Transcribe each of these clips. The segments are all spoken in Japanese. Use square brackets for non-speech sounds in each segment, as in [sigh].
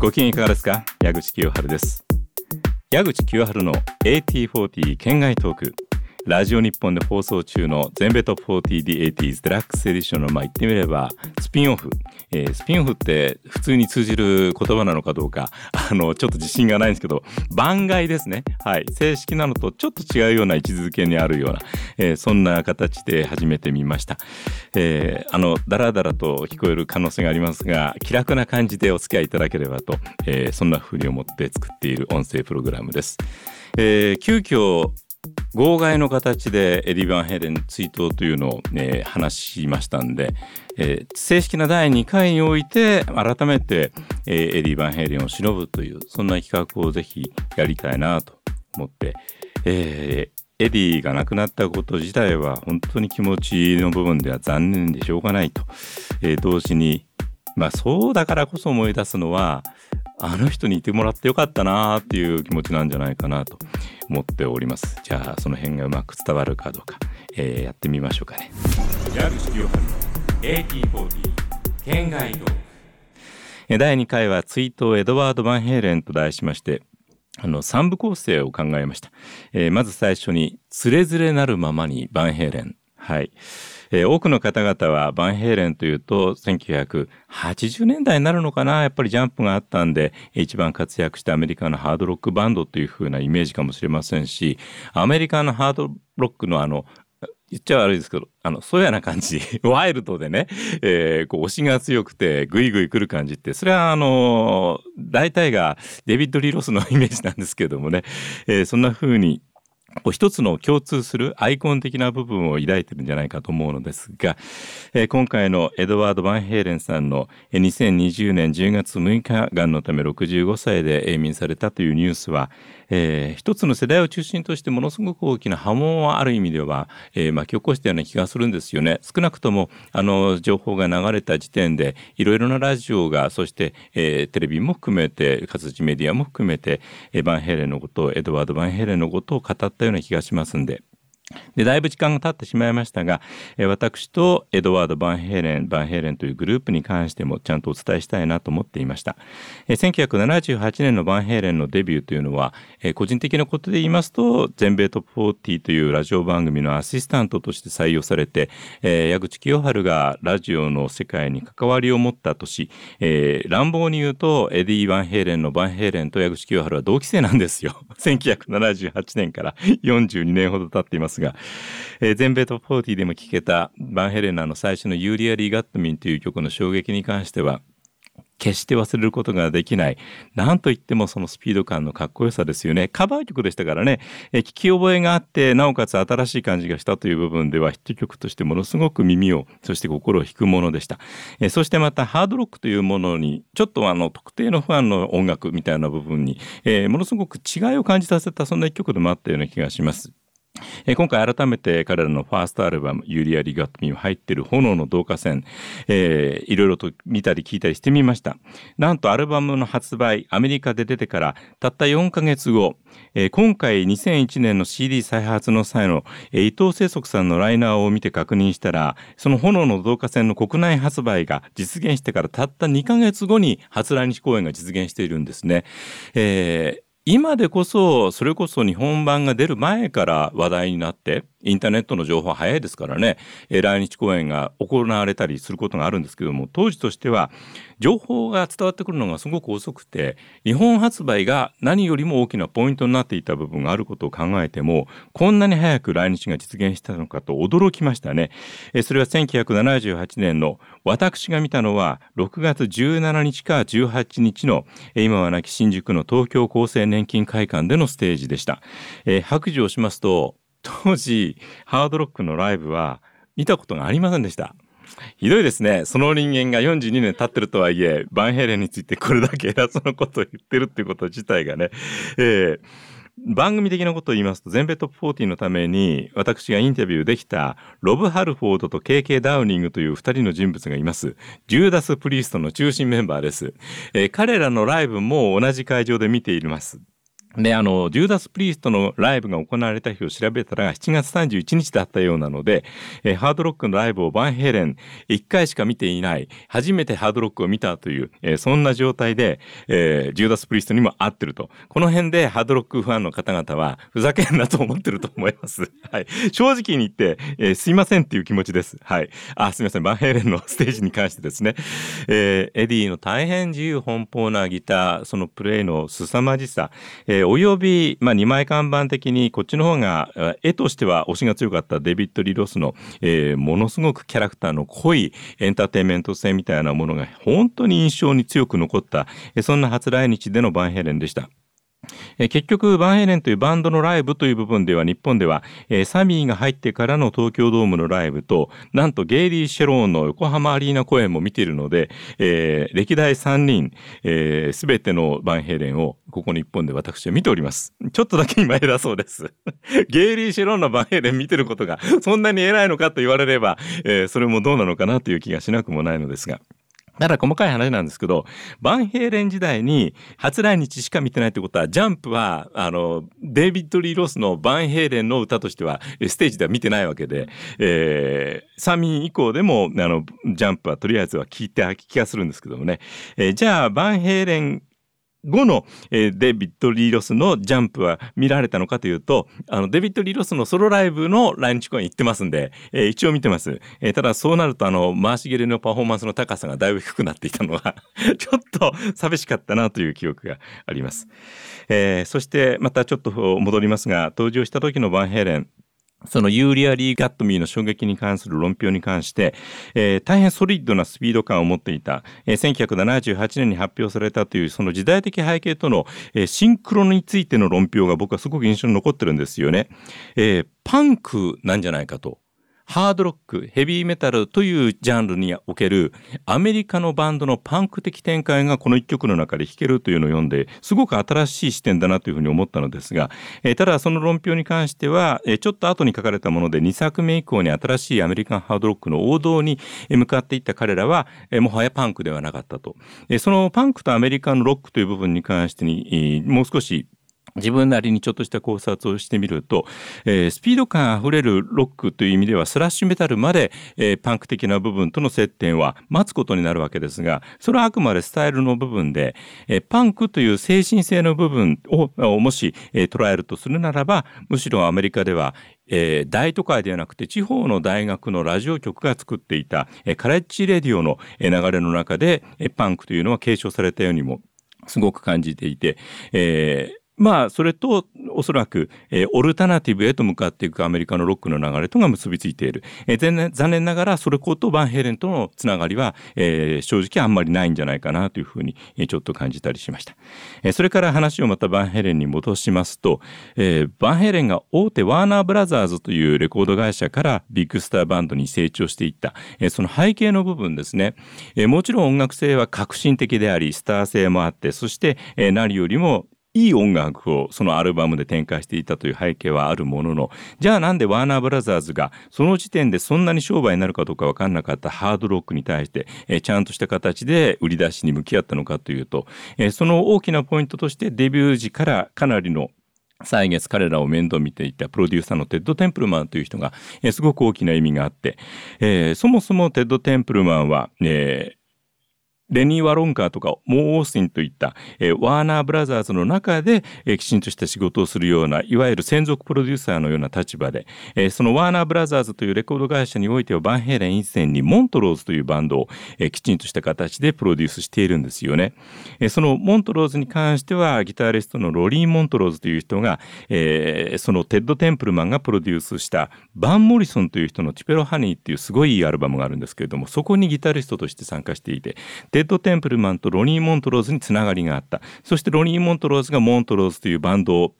ご機嫌いかがですか？矢口清春です。矢口清春の AT40 県外トーク。ラジオ日本で放送中の全米トップ 40D80s デラックスエディションのまあ言ってみればスピンオフ、えー、スピンオフって普通に通じる言葉なのかどうか [laughs] あのちょっと自信がないんですけど番外ですね。はい。正式なのとちょっと違うような位置づけにあるような、えー、そんな形で始めてみました、えー、あのダラダラと聞こえる可能性がありますが気楽な感じでお付き合いいただければと、え、そんな風に思って作っている音声プログラムです、えー、急遽号外の形でエディ・バンヘイレン追悼というのを、ね、話しましたんで、えー、正式な第2回において改めて、えー、エディ・バンヘイレンを偲ぶというそんな企画をぜひやりたいなと思って、えー、エディが亡くなったこと自体は本当に気持ちの部分では残念でしょうがないと、同時にまあそうだからこそ思い出すのはあの人にいてもらってよかったなっていう気持ちなんじゃないかなと思っております。じゃあその辺がうまく伝わるかどうか、えー、やってみましょうかね。矢口清春の AT40 県外道。第2回は追悼エドワード・バンヘイレンと題しましてあの3部構成を考えました、えー、まず最初に「つれづれなるままにバンヘイレン」はいえー、多くの方々はバンヘイレンというと1980年代になるのかなやっぱりジャンプがあったんで一番活躍したアメリカのハードロックバンドという風なイメージかもしれませんしアメリカのハードロックのあの言っちゃ悪いですけど、あの、粗野な感じ、[laughs] ワイルドでね、えー、こう、押しが強くて、ぐいぐい来る感じって、それは、あの、大体がデビッド・リー・ロスのイメージなんですけどもね、えー、そんな風に、こう一つの共通するアイコン的な部分を抱いてるんじゃないかと思うのですが、えー、今回のエドワード・バンヘイレンさんの2020年10月6日がんのため65歳で永眠されたというニュースは、えー、一つの世代を中心としてものすごく大きな波紋はある意味では、えー、巻き起こしたような気がするんですよね。少なくともあの情報が流れた時点でいろいろなラジオがそして、えー、テレビも含めて活字メディアも含めて、えー、バンヘイレンのことをエドワード・ヴァンヘイレンのことを語ったような気がしますんで。でだいぶ時間が経ってしまいましたが、え私とエドワード・バンヘイレンバンヘイレンというグループに関してもちゃんとお伝えしたいなと思っていました、え1978年のバンヘイレンのデビューというのは、え個人的なことで言いますと全米トップ40というラジオ番組のアシスタントとして採用されて、え矢口清春がラジオの世界に関わりを持った年、えー、乱暴に言うとエディ・バンヘイレンのバンヘイレンと矢口清春は同期生なんですよ。[laughs] 1978年から42年ほど経っていますが、えー、全米トップ40でも聴けたバンヘレナの最初のユーリア・リー・ガットミンという曲の衝撃に関しては決して忘れることができない。なんといってもそのスピード感のかっこよさですよね。カバー曲でしたからね、え聞き覚えがあって、なおかつ新しい感じがしたという部分ではヒット曲としてものすごく耳を、そして心を引くものでした。えそしてまたハードロックというものに、ちょっとあの特定のファンの音楽みたいな部分に、えー、ものすごく違いを感じさせたそんな一曲でもあったような気がします。えー、今回改めて彼らのファーストアルバム「ユリア・リガット・ミ」入ってる炎の導火線、いろいろと見たり聞いたりしてみましたなんとアルバムの発売アメリカで出てからたった4ヶ月後、えー、今回2001年の CD 再発の際の、えー、伊藤清則さんのライナーを見て確認したらその炎の導火線の国内発売が実現してからたった2ヶ月後に初来日公演が実現しているんですね。えー今でこそそれこそ日本版が出る前から話題になってインターネットの情報は早いですからね、来日公演が行われたりすることがあるんですけども当時としては情報が伝わってくるのがすごく遅くて日本発売が何よりも大きなポイントになっていた部分があることを考えてもこんなに早く来日が実現したのかと驚きましたね。えそれは1978年の私が見たのは6月17日か18日の今は亡き新宿の東京厚生年金会館でのステージでした。え白状しますと当時ハードロックのライブは見たことがありませんでしたひどいですね。その人間が42年経ってるとはいえバンヘイレンについてこれだけ偉そうなことを言ってるっていうこと自体がね、えー番組的なことを言いますと全米トップ40のために私がインタビューできたロブ・ハルフォードと KK ダウニングという2人の人物がいます。ジューダス・プリーストの中心メンバーです、えー、彼らのライブも同じ会場で見ています。で、あの、ジューダス・プリーストのライブが行われた日を調べたら7月31日だったようなので、え、ハードロックのライブをバンヘイレン1回しか見ていない、初めてハードロックを見たという、え、そんな状態で、えー、ジューダス・プリーストにも合ってると。この辺でハードロックファンの方々は、ふざけんなと思ってると思います。[laughs] はい。正直に言って、え、すいませんっていう気持ちです。はい。あ、すいません。バンヘイレンのステージに関してですね。え、エディの大変自由奔放なギター、そのプレイの凄まじさ、えー、および、まあ、2枚看板的にこっちの方が絵としては押しが強かったデビッド・リー・ロスの、えー、ものすごくキャラクターの濃いエンターテインメント性みたいなものが本当に印象に強く残ったえ、そんな初来日でのバンヘイレンでした。結局バンヘイレンというバンドのライブという部分では日本では、えー、サミーが入ってからの東京ドームのライブとなんとゲイリー・シェローンの横浜アリーナ公演も見ているので、えー、歴代3人、えー、全てのバンヘイレンをここ日本で私は見ております。ちょっとだけ今偉そうです。[laughs] ゲイリー・シェローンのバンヘイレン見てることがそんなに偉いのかと言われれば、えー、それもどうなのかなという気がしなくもないのですが。だから細かい話なんですけど、バンヘイレン時代に初来日しか見てないってことは、ジャンプは、あの、デイビッド・リー・ロスのバンヘイレンの歌としては、ステージでは見てないわけで、えー、サミー以降でも、あの、ジャンプはとりあえずは聞いてた気がするんですけどもね。えー、じゃあ、バンヘイレン後の、えー、デビッド・リー・ロスのジャンプは見られたのかというと、あの、デビッド・リー・ロスのソロライブの来日公演行ってますんで、えー、一応見てます。えー、ただそうなると、あの、回し蹴りのパフォーマンスの高さがだいぶ低くなっていたのは [laughs] ちょっと寂しかったなという記憶があります。えー、そしてまたちょっと戻りますが、登場した時のバンヘイレン、そのユーリア・リー・ガットミーの衝撃に関する論評に関して、えー、大変ソリッドなスピード感を持っていた、えー、1978年に発表されたというその時代的背景との、えー、シンクロについての論評が僕はすごく印象に残ってるんですよね。えー、パンクなんじゃないかと。ハードロック、ヘビーメタルというジャンルにおけるアメリカのバンドのパンク的展開がこの一曲の中で弾けるというのを読んですごく新しい視点だなというふうに思ったのですが、えー、ただその論評に関しては、えー、ちょっと後に書かれたもので2作目以降に新しいアメリカンハードロックの王道に向かっていった彼らは、えー、もはやパンクではなかったと、え、そのパンクとアメリカのロックという部分に関してに、もう少し自分なりにちょっとした考察をしてみると、えー、スピード感あふれるロックという意味ではスラッシュメタルまで、えー、パンク的な部分との接点は待つことになるわけですがそれはあくまでスタイルの部分で、えー、パンクという精神性の部分をもし、え、捉えるとするならばむしろアメリカではえー、大都会ではなくて地方の大学のラジオ局が作っていた、えー、カレッジレディオの流れの中で、え、パンクというのは継承されたようにもすごく感じていて、え、まあそれとおそらく、えー、オルタナティブへと向かっていくアメリカのロックの流れとが結びついている、えー、残念ながらそれことバンヘレンとのつながりは、えー、正直あんまりないんじゃないかなというふうに、えー、ちょっと感じたりしました、えー、それから話をまたバンヘレンに戻しますと、えー、バンヘレンが大手ワーナーブラザーズというレコード会社からビッグスターバンドに成長していった、えー、その背景の部分ですね、えー、もちろん音楽性は革新的でありスター性もあってそして、えー、何よりもいい音楽をそのアルバムで展開していたという背景はあるもののじゃあなんでワーナーブラザーズがその時点でそんなに商売になるかどうか分かんなかったハードロックに対して、えちゃんとした形で売り出しに向き合ったのかというと、えその大きなポイントとしてデビュー時からかなりの歳月彼らを面倒見ていたプロデューサーのテッド・テンプルマンという人が、えー、すごく大きな意味があって、えー、そもそもテッド・テンプルマンは、えー、レニー・ワロンカーとかモー・オースティンといった、えー、ワーナー・ブラザーズの中で、えー、きちんとした仕事をするようないわゆる専属プロデューサーのような立場で、えー、そのワーナー・ブラザーズというレコード会社においてはバンヘイレン以前にモントローズというバンドを、えー、きちんとした形でプロデュースしているんですよね。えー、そのモントローズに関してはギタリストのロニー・モントローズという人が、えー、そのテッド・テンプルマンがプロデュースしたバン・モリソンという人の「テュペロ・ハニー」っていうすごいいいアルバムがあるんですけれどもそこにギタリストとして参加していてテッド・テンプルマンとロニー・モントローズにつながりがあった。そしてロニー・モントローズがモントローズというバンドを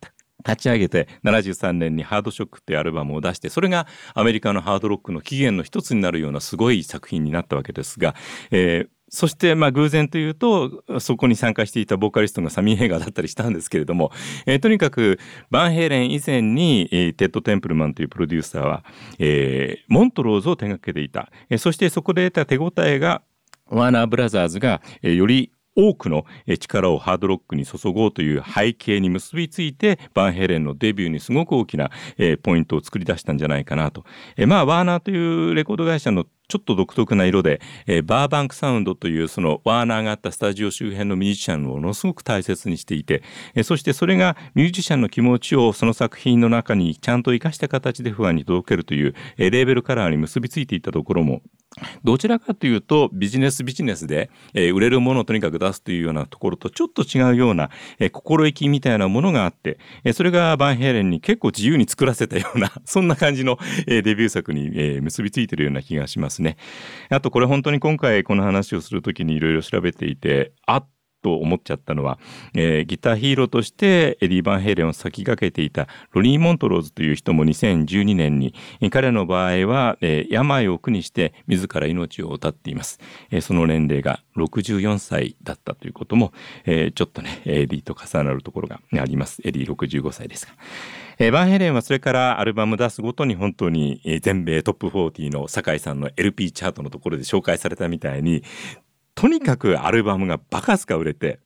立ち上げて73年に「ハードショック」っていうアルバムを出してそれがアメリカのハードロックの起源の一つになるようなすごい作品になったわけですが、えー、そしてまあ偶然というとそこに参加していたボーカリストがサミー・ヘイガーだったりしたんですけれども、えー、とにかくバンヘイレン以前に、えー、テッド・テンプルマンというプロデューサーは、えー、モントローズを手掛けていた、えー、そしてそこで得た手応えがワーナーブラザーズが、え、より多くの力をハードロックに注ごうという背景に結びついてバンヘレンのデビューにすごく大きなポイントを作り出したんじゃないかなと。まあワーナーというレコード会社のちょっと独特な色で、え、バーバンクサウンドというそのワーナーがあったスタジオ周辺のミュージシャンをものすごく大切にしていて、え、そしてそれがミュージシャンの気持ちをその作品の中にちゃんと生かした形で不安に届けるという、え、レーベルカラーに結びついていったところもどちらかというとビジネスビジネスで、えー、売れるものをとにかく出すというようなところとちょっと違うような、えー、心意気みたいなものがあって、えー、それがバンヘイレンに結構自由に作らせたような [laughs] そんな感じの、えー、デビュー作に、えー、結びついているような気がしますね。あとこれ本当に今回この話をするときにいろいろ調べていてあっと思っちゃったのは、えー、ギターヒーローとしてエディ・バンヘイレンを先駆けていたロニー・モントローズという人も2012年に彼の場合は、えー、病を苦にして自ら命を絶っています、えー、その年齢が64歳だったということも、えー、ちょっとねエディと重なるところがありますエディ65歳ですが。えー、バンヘレンはそれからアルバム出すごとに本当に、全米トップ40の酒井さんの LP チャートのところで紹介されたみたいにとにかくアルバムがバカすか売れて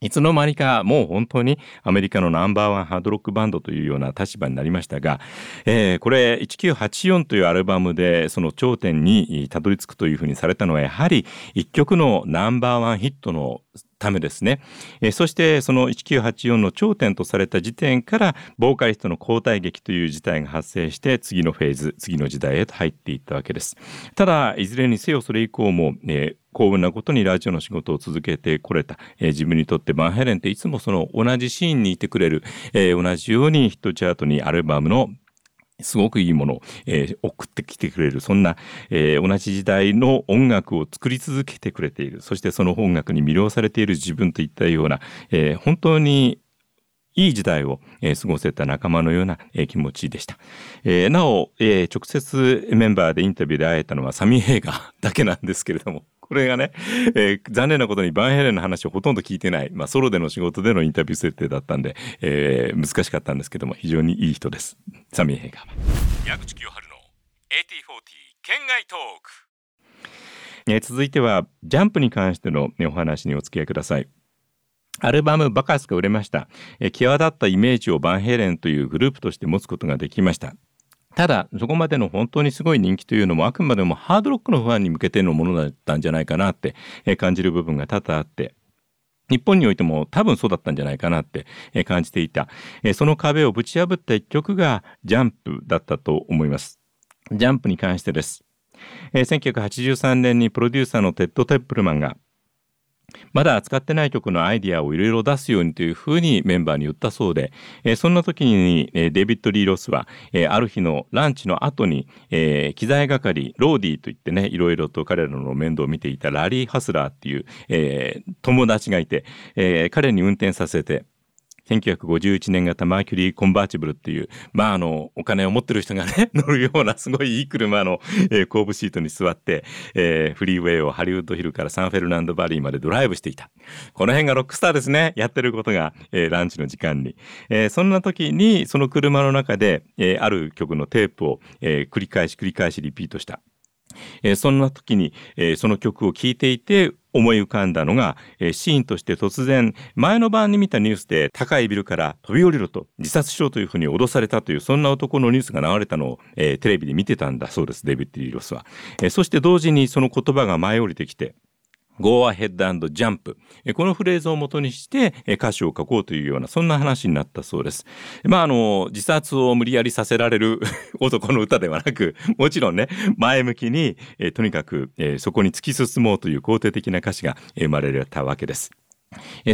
いつの間にかもう本当にアメリカのナンバーワンハードロックバンドというような立場になりましたが、えー、これ1984というアルバムでその頂点にたどり着くというふうにされたのはやはり一曲のナンバーワンヒットのためですね、えー、そしてその1984の頂点とされた時点からボーカリストの交代劇という事態が発生して次のフェーズ次の時代へと入っていったわけです。ただいずれにせよそれ以降も、えー幸運なことにラジオの仕事を続けてこれた、えー、自分にとってバンヘレンっていつもその同じシーンにいてくれる、えー、同じようにヒットチャートにアルバムのすごくいいものを、えー、送ってきてくれる。そんな、えー、同じ時代の音楽を作り続けてくれている。そしてその音楽に魅了されている自分といったような、えー、本当にいい時代を、えー、過ごせた仲間のような、えー、気持ちでした。えー、なお、えー、直接メンバーでインタビューで会えたのはサミー・ヘイガーだけなんですけれども、これがね、えー、残念なことにバンヘレンの話をほとんど聞いてない、まあ、ソロでの仕事でのインタビュー設定だったんで、えー、難しかったんですけども、非常にいい人です。サミー・ヘイガー。矢口清春の8040県外トーク。えー、続いては、ジャンプに関しての、ね、お話にお付き合いください。アルバムバカスが売れました。え際立ったイメージをバンヘイレンというグループとして持つことができました。ただ、そこまでの本当にすごい人気というのもあくまでもハードロックのファンに向けてのものだったんじゃないかなって感じる部分が多々あって、日本においても多分そうだったんじゃないかなって感じていた。その壁をぶち破った一曲がジャンプだったと思います。ジャンプに関してです。1983年にプロデューサーのテッド・テンプルマンがまだ扱ってない曲のアイディアをいろいろ出すようにというふうにメンバーに言ったそうで、えー、そんな時に、えー、デビッド・リー・ロスは、えー、ある日のランチの後に、えー、機材係ローディーといってねいろいろと彼らの面倒を見ていたラリー・ハスラーっていう、えー、友達がいて、えー、彼に運転させて1951年型マーキュリーコンバーチブルっていう、まああの、お金を持ってる人がね、[laughs] 乗るようなすごいいい車の、えー、後部シートに座って、えー、フリーウェイをハリウッドヒルからサンフェルナンドバリーまでドライブしていた。この辺がロックスターですね。やってることが、えー、ランチの時間に。えー、そんな時に、その車の中で、えー、ある曲のテープを、えー、繰り返し繰り返しリピートした。えー、そんな時に、えー、その曲を聴いていて思い浮かんだのが、えー、シーンとして突然前の晩に見たニュースで高いビルから飛び降りろと自殺しろというふうに脅されたというそんな男のニュースが流れたのを、えー、テレビで見てたんだそうですデビッド・リーロスは、えー、そして同時にその言葉が舞い降りてきて Go ahead and jump このフレーズを元にして歌詞を書こうというようなそんな話になったそうです。まああの自殺を無理やりさせられる [laughs] 男の歌ではなくもちろんね前向きにとにかくそこに突き進もうという肯定的な歌詞が生まれたわけです。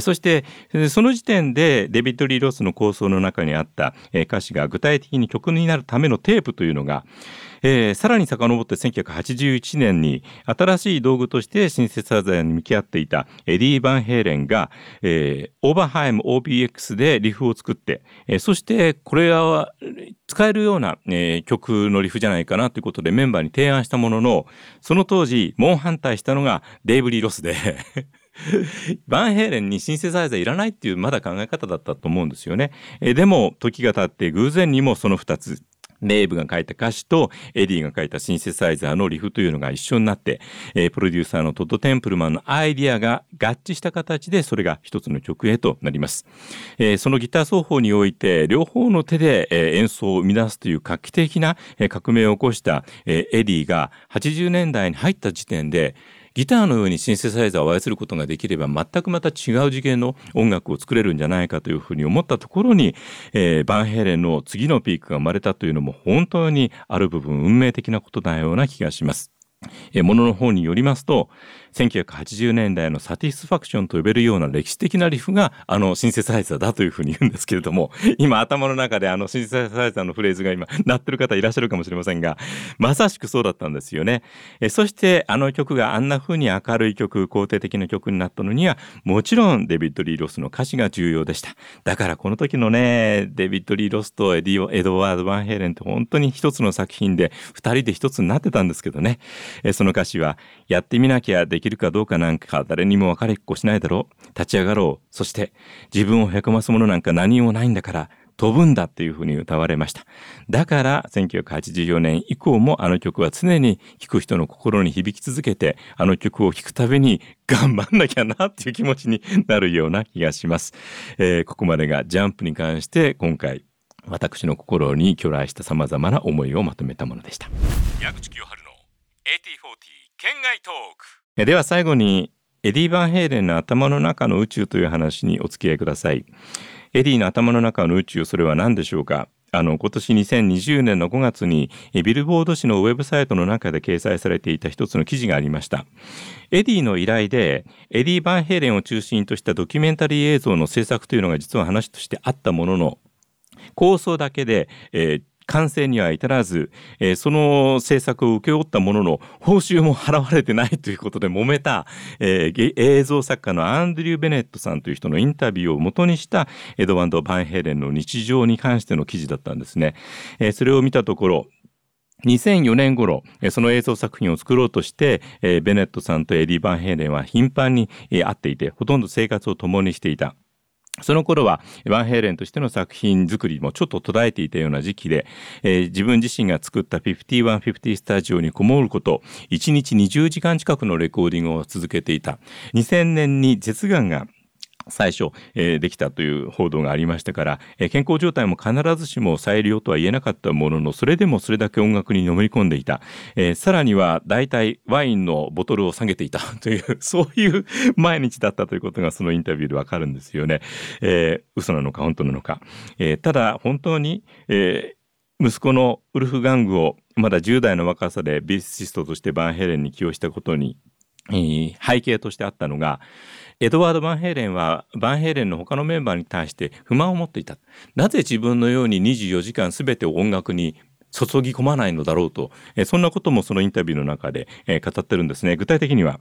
そしてその時点でデビッド・リー・ロスの構想の中にあった歌詞が具体的に曲になるためのテープというのがえー、さらに遡って1981年に新しい道具としてシンセサイザーに向き合っていたエディ・バンヘイレンが、えー、オーバーハイム OBX でリフを作って、えー、そしてこれは使えるような、えー、曲のリフじゃないかなということでメンバーに提案したもののその当時猛反対したのがデイブ・リー・ロスで [laughs] バンヘイレンにシンセサイザーいらないっていうまだ考え方だったと思うんですよね。えでも時が経って偶然にもその2つデーブが書いた歌詞とエディが書いたシンセサイザーのリフというのが一緒になって、えー、プロデューサーのテッド・テンプルマンのアイディアが合致した形でそれが一つの曲へとなります。えー、そのギター奏法において両方の手で、えー、演奏を生み出すという画期的な、えー、革命を起こした、えー、エディが80年代に入った時点でギターのようにシンセサイザーを操ることができれば全くまた違う次元の音楽を作れるんじゃないかというふうに思ったところに、えー、バンヘイレンの次のピークが生まれたというのも本当にある部分運命的なことなような気がします。えものの方によりますと1980年代のサティスファクションと呼べるような歴史的なリフがあのシンセサイザーだというふうに言うんですけれども [laughs] 今頭の中であのシンセサイザーのフレーズが今鳴ってる方いらっしゃるかもしれませんがまさしくそうだったんですよね。えそしてあの曲があんな風に明るい曲肯定的な曲になったのにはもちろんデビッド・リー・ロスの歌詞が重要でした。だからこの時のねデビッド・リー・ロスとエディオ・エドワード・バンヘイレンって本当に一つの作品で二人で一つになってたんですけどね。えその歌詞はやってみなきゃできるかどうかなんか誰にも分かりっこしないだろう。立ち上がろう。そして自分をへこますものなんか何もないんだから飛ぶんだっていうふうに歌われました。だから1984年以降もあの曲は常に聴く人の心に響き続けてあの曲を聴くたびに頑張んなきゃなっていう気持ちになるような気がします、えー、ここまでがジャンプに関して今回私の心に去来した様々な思いをまとめたものでした。矢口清治の AT40 圏外トーク。では最後にエディ・バンヘイレンの頭の中の宇宙という話にお付き合いください。エディの頭の中の宇宙それは何でしょうか？あの今年2020年の5月にビルボード誌のウェブサイトの中で掲載されていた一つの記事がありました。エディの依頼でエディ・バンヘイレンを中心としたドキュメンタリー映像の制作というのが実は話としてあったものの構想だけで、えー、完成には至らず、えー、その制作を請け負ったものの報酬も払われてないということで揉めた、えー、映像作家のアンドリュー・ベネットさんという人のインタビューを元にしたエドワード・バンヘイレンの日常に関しての記事だったんですね。えー、それを見たところ2004年頃、その映像作品を作ろうとして、ベネットさんとエディ・バンヘイレンは頻繁に会っていて、ほとんど生活を共にしていた。その頃はワンヘイレンとしての作品作りもちょっと途絶えていたような時期で、えー、自分自身が作った5150スタジオにこもること1日20時間近くのレコーディングを続けていた。2000年に舌がんが最初、えー、できたという報道がありましたから、えー、健康状態も必ずしも再利用とは言えなかったもののそれでもそれだけ音楽にのめり込んでいた、えー、さらには大体ワインのボトルを下げていた。[laughs] というそういう毎日だったということがそのインタビューでわかるんですよね、えー、嘘なのか本当なのか、えー、ただ本当に、えー、息子のウルフ・ガングをまだ10代の若さでビーシストとしてバンヘレンに起用したことに、背景としてあったのがエドワード・バンヘイレンはバンヘイレンの他のメンバーに対して不満を持っていた。なぜ自分のように24時間全てを音楽に注ぎ込まないのだろうと、そんなこともそのインタビューの中で、語ってるんですね。具体的には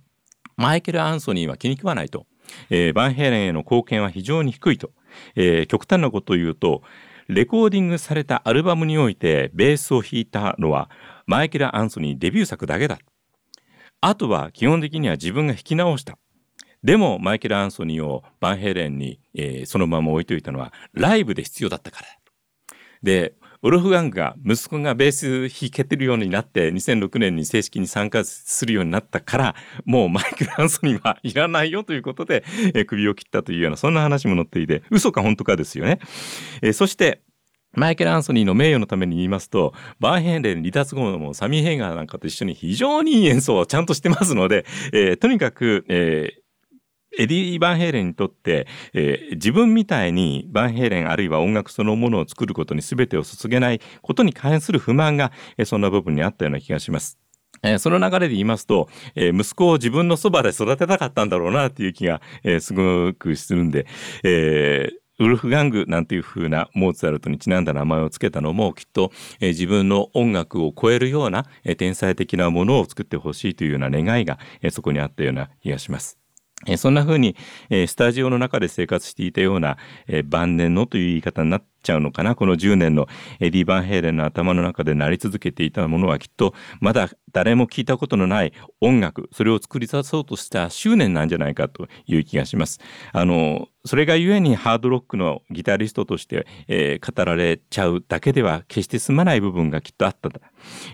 マイケル・アンソニーは気に食わないと、バンヘイレンへの貢献は非常に低いと、極端なことを言うとレコーディングされたアルバムにおいてベースを弾いたのはマイケル・アンソニーデビュー作だけだ。あとは基本的には自分が弾き直したでもマイケル・アンソニーをバンヘイレンに、えー、そのまま置いといたのはライブで必要だったからでウルフガンが息子がベース弾けてるようになって2006年に正式に参加するようになったからもう [laughs] マイケル・アンソニーはいらないよということで、えー、首を切ったというようなそんな話も載っていて嘘か本当かですよね。えー、そしてマイケル・アンソニーの名誉のために言いますと、バーヘンレン離脱後のサミー・ヘイガーなんかと一緒に非常にいい演奏をちゃんとしてますので、えー、とにかく、えー、エディ・バンヘイレンにとって、えー、自分みたいにバンヘイレンあるいは音楽そのものを作ることに全てを注げないことに関する不満が、えー、そんな部分にあったような気がします。えー、その流れで言いますと、えー、息子を自分のそばで育てたかったんだろうなっていう気が、えー、すごくするんで、えーウルフガングなんていう風なモーツァルトにちなんだ名前を付けたのもきっと、えー、自分の音楽を超えるような、えー、天才的なものを作ってほしいというような願いが、えー、そこにあったような気がします。えそんな風に、えスタジオの中で生活していたような、え晩年のという言い方になっちゃうのかな？この10年のエディ・バンヘイレンの頭の中で鳴り続けていたものはきっとまだ誰も聞いたことのない音楽それを作り出そうとした執念なんじゃないかという気がします。あのそれがゆえにハードロックのギタリストとして、えー、語られちゃうだけでは決して済まない部分がきっとあった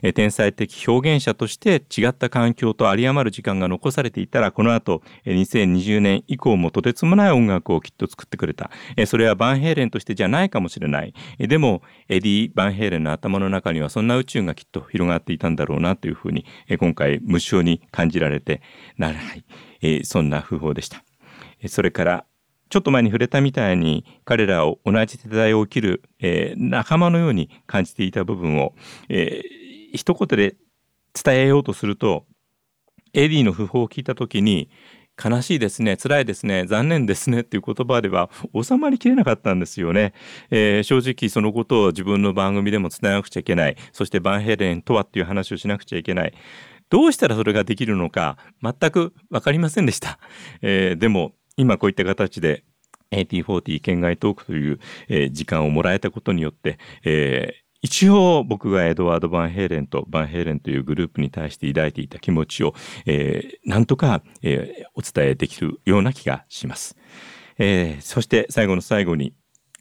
えー、天才的表現者として違った環境と有り余る時間が残されていたらこの後、えー、2020年以降もとてつもない音楽をきっと作ってくれた、えー、それはバンヘイレンとしてじゃないかもしれない、え、でもエディ・バンヘイレンの頭の中にはそんな宇宙がきっと広がっていたんだろうなというふうに、え、今回無性に感じられてならない、え、そんな訃報でした。それからちょっと前に触れたみたいに彼らを同じ世代を生きる、えー、仲間のように感じていた部分を、えー、一言で伝えようとするとエディの訃報を聞いた時に悲しいですね辛いですね残念ですねっていう言葉では収まりきれなかったんですよね、えー、正直そのことを自分の番組でも伝えなくちゃいけない。そしてバンヘレンとはっていう話をしなくちゃいけない。どうしたらそれができるのか全く分かりませんでした、えー、でも今こういった形で AT40 県外トークという、えー、時間をもらえたことによって、えー、一応僕がエドワード・バンヘイレンとバンヘイレンというグループに対して抱いていた気持ちを、えー、なんとか、えー、お伝えできるような気がします。えー、そして最後の最後に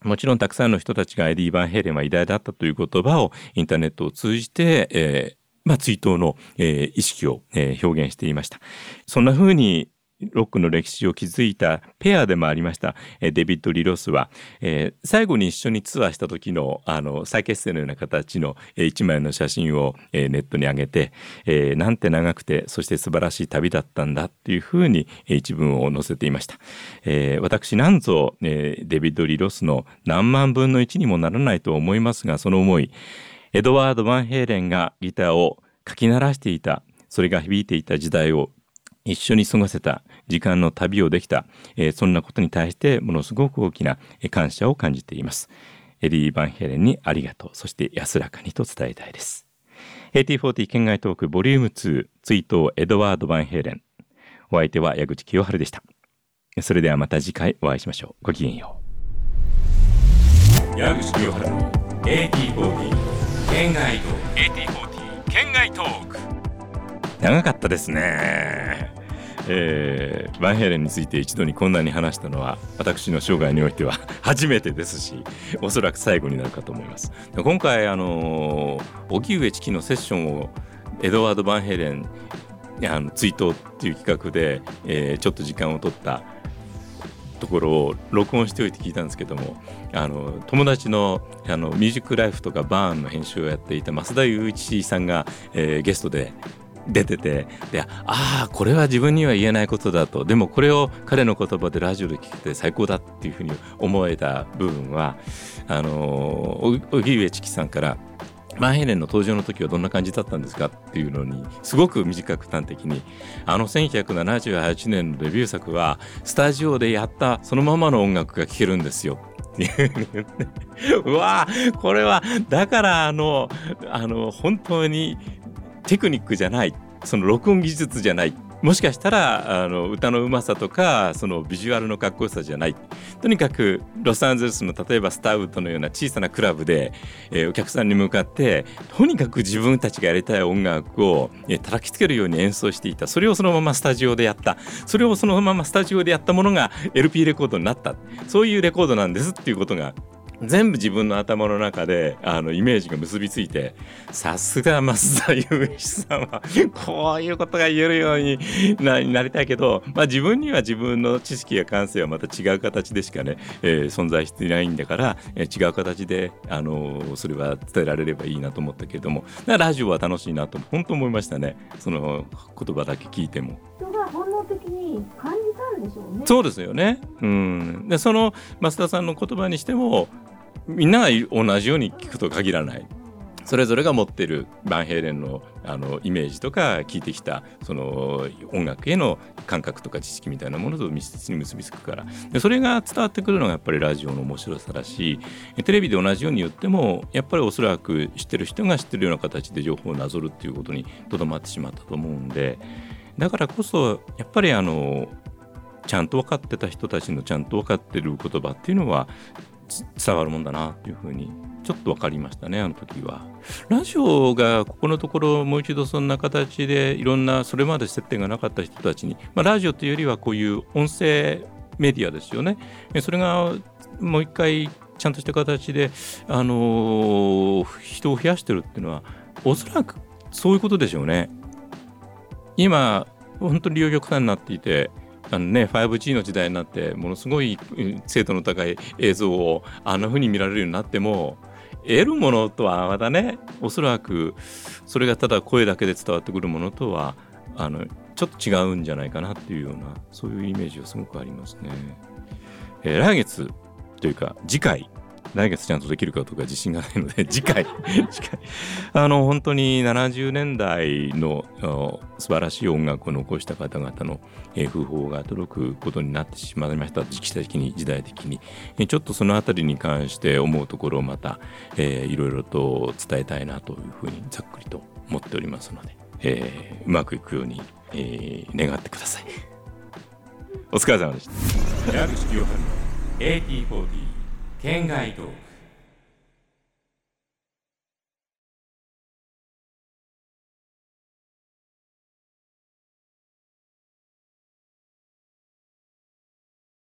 もちろんたくさんの人たちがエディ・バンヘイレンは偉大だったという言葉をインターネットを通じて、えーまあ、追悼の、えー、意識を、えー、表現していました。そんな風にロックの歴史を築いたペアでもありました。デビッド・リー・ロスは、えー、最後に一緒にツアーした時のあの再結成のような形の、一枚の写真を、ネットに上げて、えー、なんて長くてそして素晴らしい旅だったんだっていうふうに、一文を載せていました、私なんぞ、デビッド・リロスの何万分の1にもならないと思いますがその思いエドワード・バンヘイレンがギターをかき鳴らしていたそれが響いていた時代を一緒に過ごせた時間の旅をできた、えー、そんなことに対してものすごく大きな感謝を感じています。エリー・バンヘレンにありがとう、そして安らかにと伝えたいです。AT40 県外トークボリューム2追悼エドワード・バンヘイレン。お相手は矢口清春でした。それではまた次回お会いしましょう。ごきげんよう。矢口清春の AT40 県外トーク。AT40 県外トーク。長かったですね。えー、バンヘイレンについて一度にこんなに話したのは私の生涯においては初めてですしおそらく最後になるかと思います。今回あの荻上チキのセッションをエドワード・バンヘイレンあの追悼っていう企画で、えー、ちょっと時間を取ったところを録音しておいて聞いたんですけどもあの友達のあのミュージックライフとかバーンの編集をやっていた増田雄一さんが、えー、ゲストで出ててでああこれは自分には言えないことだとでもこれを彼の言葉でラジオで聞けて最高だっていうふうに思えた部分はあの荻上チキさんからマンヘレンの登場の時はどんな感じだったんですかっていうのにすごく短く端的にあの1978年のデビュー作はスタジオでやったそのままの音楽が聴けるんですよ。[laughs] うわこれはだからあのあの本当にテクニックじゃないその録音技術じゃないもしかしたらあの歌のうまさとかそのビジュアルのかっこよさじゃない。とにかくロサンゼルスの例えばスターウッドのような小さなクラブで、えー、お客さんに向かってとにかく自分たちがやりたい音楽を、えー、叩きつけるように演奏していた。それをそのままスタジオでやった。それをそのままスタジオでやったものが LP レコードになった。そういうレコードなんですっていうことが全部自分の頭の中であのイメージが結びついてさすが増田雄一さんはこういうことが言えるようにななりたいけど、まあ、自分には自分の知識や感性はまた違う形でしかね、えー、存在していないんだから、えー、違う形で、あのー、それは伝えられればいいなと思ったけれどもラジオは楽しいなと本当思いましたねその言葉だけ聞いても。人が本能的に感じたんでしょうね。そうですよね。うん。でその増田さんの言葉にしてもみんなが同じように聞くと限らない。それぞれが持っているバンヘイレンのあのイメージとか聞いてきたその音楽への感覚とか知識みたいなものと密接に結びつくから。でそれが伝わってくるのがやっぱりラジオの面白さだしテレビで同じように言ってもやっぱりおそらく知ってる人が知ってるような形で情報をなぞるっていうことにとどまってしまったと思うんでだからこそやっぱりあのちゃんと分かってた人たちのちゃんと分かってる言葉っていうのは伝わるもんだなというふうにちょっと分かりましたねあの時は。ラジオがここのところもう一度そんな形でいろんなそれまで接点がなかった人たちに、まあ、ラジオというよりはこういう音声メディアですよね。それがもう一回ちゃんとした形で、あのー、人を増やしてるっていうのはおそらくそういうことでしょうね。今本当に利用極端になっていてあのね 5G の時代になってものすごい精度の高い映像をあんな風に見られるようになっても得るものとはまたねおそらくそれがただ声だけで伝わってくるものとはあのちょっと違うんじゃないかなっていうようなそういうイメージがすごくありますね。えー、来月というか次回来月ちゃんとできるかとか自信がないので [laughs] 次回あの本当に70年代の素晴らしい音楽を残した方々の、訃報が届くことになってしまいました。時期的に時代的に、ちょっとその辺りに関して思うところをまた、えー、いろいろと伝えたいなというふうにざっくりと思っておりますので、えー、うまくいくように、えー、願ってください。お疲れ様でした。県外と